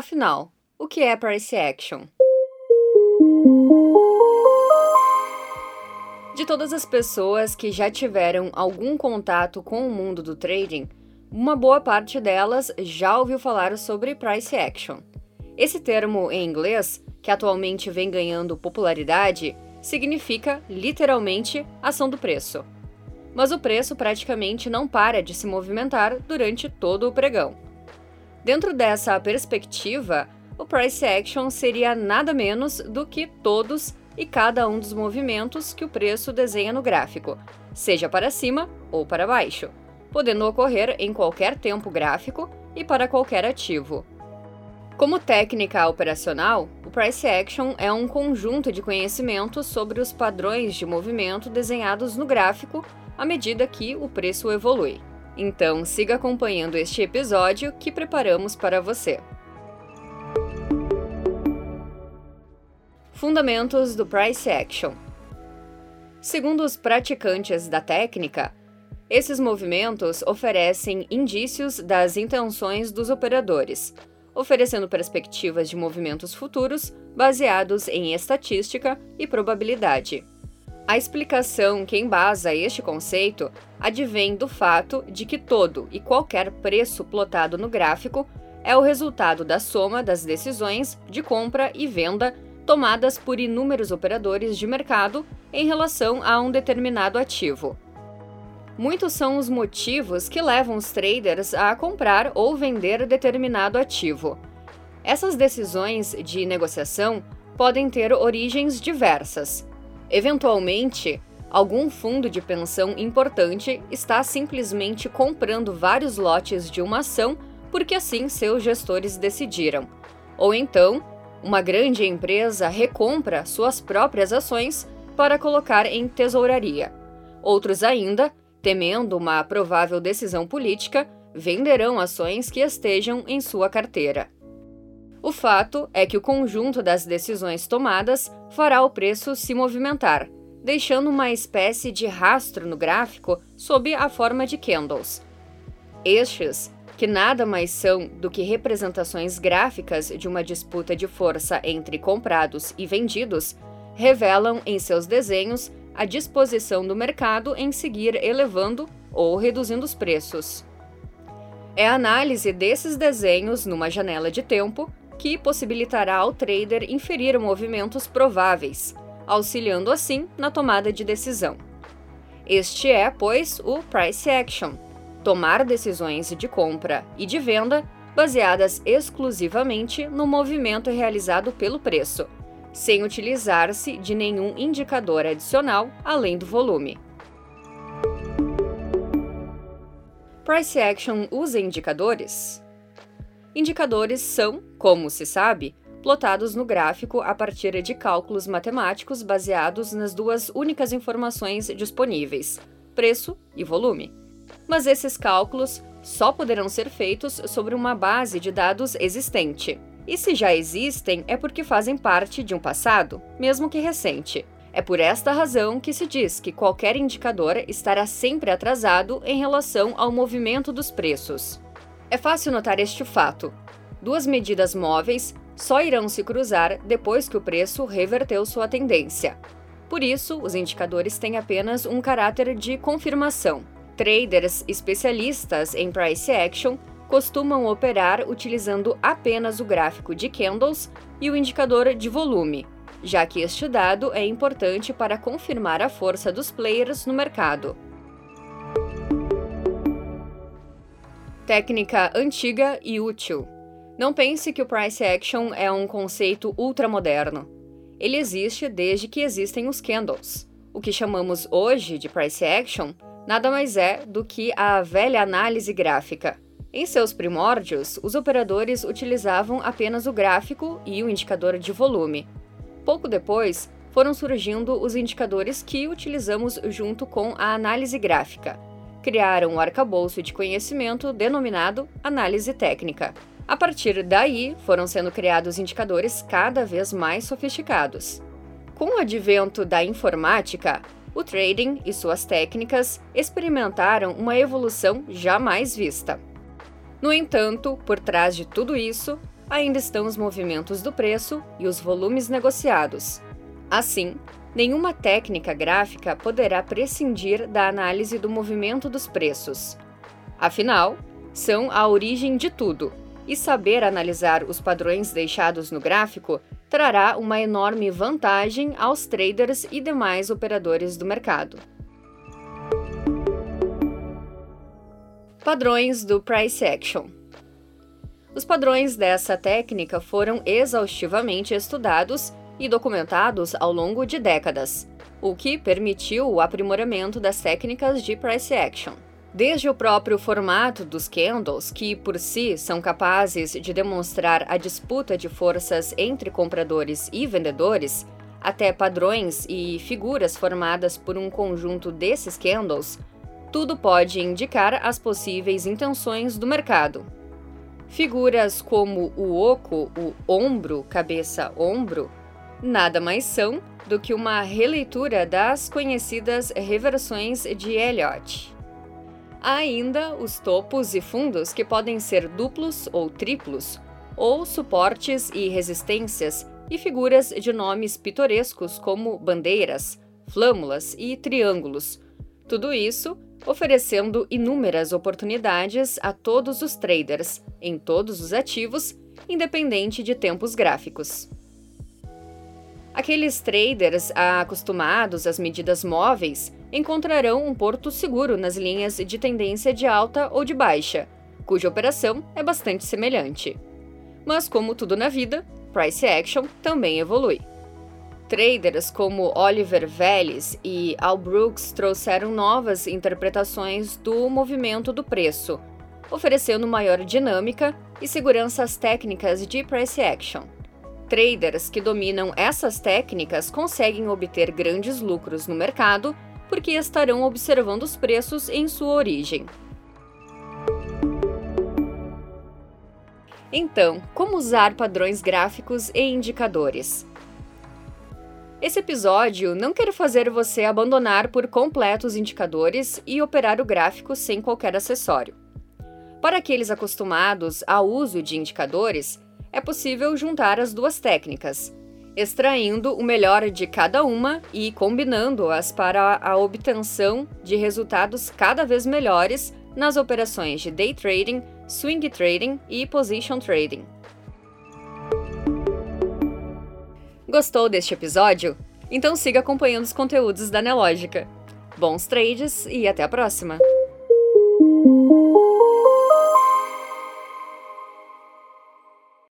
Afinal, o que é price action? De todas as pessoas que já tiveram algum contato com o mundo do trading, uma boa parte delas já ouviu falar sobre price action. Esse termo em inglês, que atualmente vem ganhando popularidade, significa literalmente ação do preço. Mas o preço praticamente não para de se movimentar durante todo o pregão. Dentro dessa perspectiva, o price action seria nada menos do que todos e cada um dos movimentos que o preço desenha no gráfico, seja para cima ou para baixo, podendo ocorrer em qualquer tempo gráfico e para qualquer ativo. Como técnica operacional, o price action é um conjunto de conhecimentos sobre os padrões de movimento desenhados no gráfico à medida que o preço evolui. Então, siga acompanhando este episódio que preparamos para você. Fundamentos do Price Action Segundo os praticantes da técnica, esses movimentos oferecem indícios das intenções dos operadores, oferecendo perspectivas de movimentos futuros baseados em estatística e probabilidade. A explicação que embasa este conceito advém do fato de que todo e qualquer preço plotado no gráfico é o resultado da soma das decisões de compra e venda tomadas por inúmeros operadores de mercado em relação a um determinado ativo. Muitos são os motivos que levam os traders a comprar ou vender determinado ativo. Essas decisões de negociação podem ter origens diversas Eventualmente, algum fundo de pensão importante está simplesmente comprando vários lotes de uma ação porque assim seus gestores decidiram. Ou então, uma grande empresa recompra suas próprias ações para colocar em tesouraria. Outros ainda, temendo uma provável decisão política, venderão ações que estejam em sua carteira. O fato é que o conjunto das decisões tomadas fará o preço se movimentar, deixando uma espécie de rastro no gráfico sob a forma de candles. Estes, que nada mais são do que representações gráficas de uma disputa de força entre comprados e vendidos, revelam em seus desenhos a disposição do mercado em seguir elevando ou reduzindo os preços. É a análise desses desenhos numa janela de tempo que possibilitará ao trader inferir movimentos prováveis, auxiliando assim na tomada de decisão. Este é, pois, o price action tomar decisões de compra e de venda baseadas exclusivamente no movimento realizado pelo preço, sem utilizar-se de nenhum indicador adicional além do volume. Price Action usa indicadores? Indicadores são, como se sabe, plotados no gráfico a partir de cálculos matemáticos baseados nas duas únicas informações disponíveis, preço e volume. Mas esses cálculos só poderão ser feitos sobre uma base de dados existente. E se já existem, é porque fazem parte de um passado, mesmo que recente. É por esta razão que se diz que qualquer indicador estará sempre atrasado em relação ao movimento dos preços. É fácil notar este fato. Duas medidas móveis só irão se cruzar depois que o preço reverteu sua tendência. Por isso, os indicadores têm apenas um caráter de confirmação. Traders especialistas em price action costumam operar utilizando apenas o gráfico de candles e o indicador de volume, já que este dado é importante para confirmar a força dos players no mercado. Técnica antiga e útil. Não pense que o price action é um conceito ultramoderno. Ele existe desde que existem os candles. O que chamamos hoje de price action nada mais é do que a velha análise gráfica. Em seus primórdios, os operadores utilizavam apenas o gráfico e o indicador de volume. Pouco depois, foram surgindo os indicadores que utilizamos junto com a análise gráfica criaram um arcabouço de conhecimento denominado análise técnica. A partir daí, foram sendo criados indicadores cada vez mais sofisticados. Com o advento da informática, o trading e suas técnicas experimentaram uma evolução jamais vista. No entanto, por trás de tudo isso, ainda estão os movimentos do preço e os volumes negociados. Assim, nenhuma técnica gráfica poderá prescindir da análise do movimento dos preços. Afinal, são a origem de tudo, e saber analisar os padrões deixados no gráfico trará uma enorme vantagem aos traders e demais operadores do mercado. Padrões do Price Action Os padrões dessa técnica foram exaustivamente estudados e documentados ao longo de décadas, o que permitiu o aprimoramento das técnicas de price action. Desde o próprio formato dos candles, que por si são capazes de demonstrar a disputa de forças entre compradores e vendedores, até padrões e figuras formadas por um conjunto desses candles, tudo pode indicar as possíveis intenções do mercado. Figuras como o oco, o ombro, cabeça-ombro, nada mais são do que uma releitura das conhecidas reversões de Elliott. Há ainda os topos e fundos que podem ser duplos ou triplos, ou suportes e resistências e figuras de nomes pitorescos como bandeiras, flâmulas e triângulos. Tudo isso oferecendo inúmeras oportunidades a todos os traders, em todos os ativos, independente de tempos gráficos. Aqueles traders acostumados às medidas móveis encontrarão um porto seguro nas linhas de tendência de alta ou de baixa, cuja operação é bastante semelhante. Mas, como tudo na vida, price action também evolui. Traders como Oliver Vélez e Al Brooks trouxeram novas interpretações do movimento do preço, oferecendo maior dinâmica e segurança às técnicas de price action. Traders que dominam essas técnicas conseguem obter grandes lucros no mercado porque estarão observando os preços em sua origem. Então, como usar padrões gráficos e indicadores? Esse episódio não quer fazer você abandonar por completo os indicadores e operar o gráfico sem qualquer acessório. Para aqueles acostumados ao uso de indicadores, é possível juntar as duas técnicas, extraindo o melhor de cada uma e combinando-as para a obtenção de resultados cada vez melhores nas operações de day trading, swing trading e position trading. Gostou deste episódio? Então siga acompanhando os conteúdos da Nelógica. Bons trades e até a próxima!